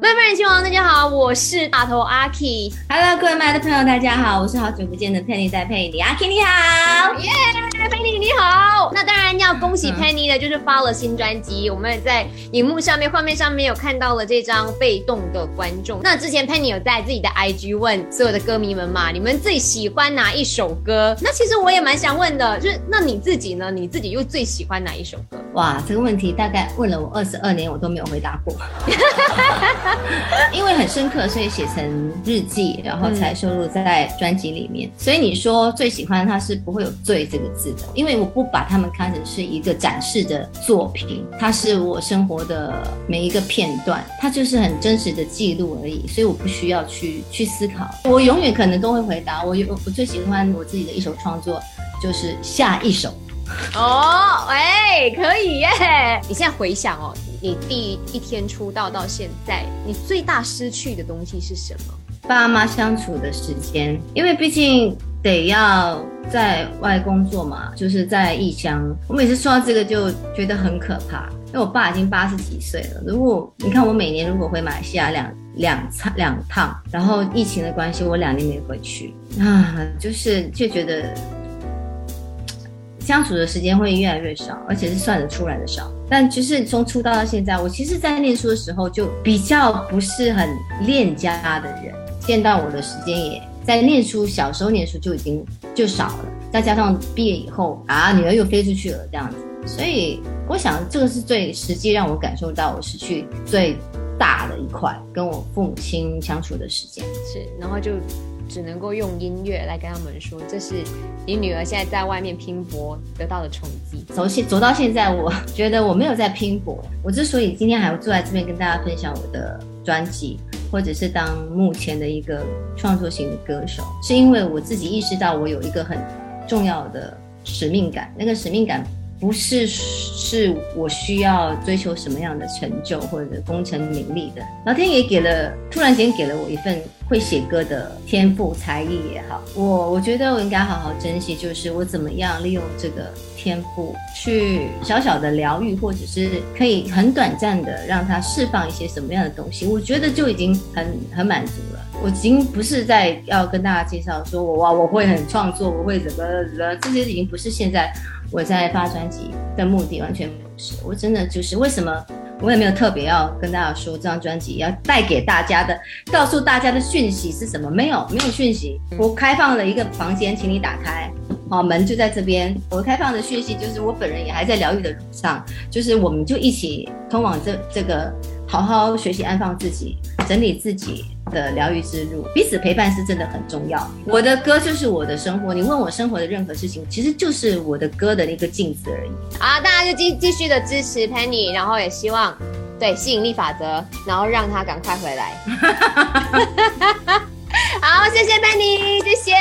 麦麦人亲王，大家好，我是大头阿 K。Hello，各位麦的朋友，大家好，我是好久不见的 Penny 在佩妮，阿 K 你好。耶、Penny 你好。那当然要恭喜嗯 Penny 的，就是发了新专辑。我们在荧幕上面、画面上面有看到了这张被动的观众。那之前 Penny 有在自己的 IG 问所有的歌迷们嘛，你们最喜欢哪一首歌？那其实我也蛮想问的，就是那你自己呢？你自己又最喜欢哪一首歌？哇，这个问题大概问了我二十二年，我都没有回答过，因为很深刻，所以写成日记，然后才收录在专辑里面。所以你说最喜欢它是不会有“最”这个字的，因为我不把它们看成是一个展示的作品，它是我生活的每一个片段，它就是很真实的记录而已，所以我不需要去去思考。我永远可能都会回答，我有我最喜欢我自己的一首创作就是下一首。哦，哎，可以耶！你现在回想哦，你第一天出道到现在，你最大失去的东西是什么？爸妈相处的时间，因为毕竟得要在外工作嘛，就是在异乡。我每次说到这个就觉得很可怕，因为我爸已经八十几岁了。如果你看我每年如果回马来西亚两两趟两趟，然后疫情的关系，我两年没回去啊，就是就觉得相处的时间会越来越少，而且是算得出来的少。但就是从出道到现在，我其实，在念书的时候就比较不是很恋家的人，见到我的时间也在念书，小时候念书就已经就少了，再加上毕业以后啊，女儿又飞出去了这样子，所以我想这个是最实际让我感受到我失去最大的一块，跟我父母亲相处的时间。是，然后就只能够用音乐来跟他们说，这是你女儿现在在外面拼搏得到的成绩。走现走到现在，我觉得我没有在拼搏。我之所以今天还会坐在这边跟大家分享我的专辑，或者是当目前的一个创作型的歌手，是因为我自己意识到我有一个很重要的使命感。那个使命感不是是我需要追求什么样的成就或者功成名利的，老天爷给了，突然间给了我一份会写歌的天赋才艺也好，我我觉得我应该好好珍惜，就是我怎么样利用这个天赋去小小的疗愈，或者是可以很短暂的让它释放一些什么样的东西，我觉得就已经很很满足了。我已经不是在要跟大家介绍说我哇我会很创作，我会怎么怎么，这些已经不是现在我在发专的目的，完全不是。我真的就是为什么我也没有特别要跟大家说这张专辑要带给大家的，告诉大家的讯息是什么？没有，没有讯息。我开放了一个房间，请你打开。好，门就在这边。我开放的讯息就是我本人也还在疗愈的路上，就是我们就一起通往这这个好好学习安放自己、整理自己的疗愈之路。彼此陪伴是真的很重要。我的歌就是我的生活，你问我生活的任何事情，其实就是我的歌的一个镜子而已。好，大家就继继续的支持 Penny，然后也希望对吸引力法则，然后让他赶快回来。好，谢谢 Penny，谢谢，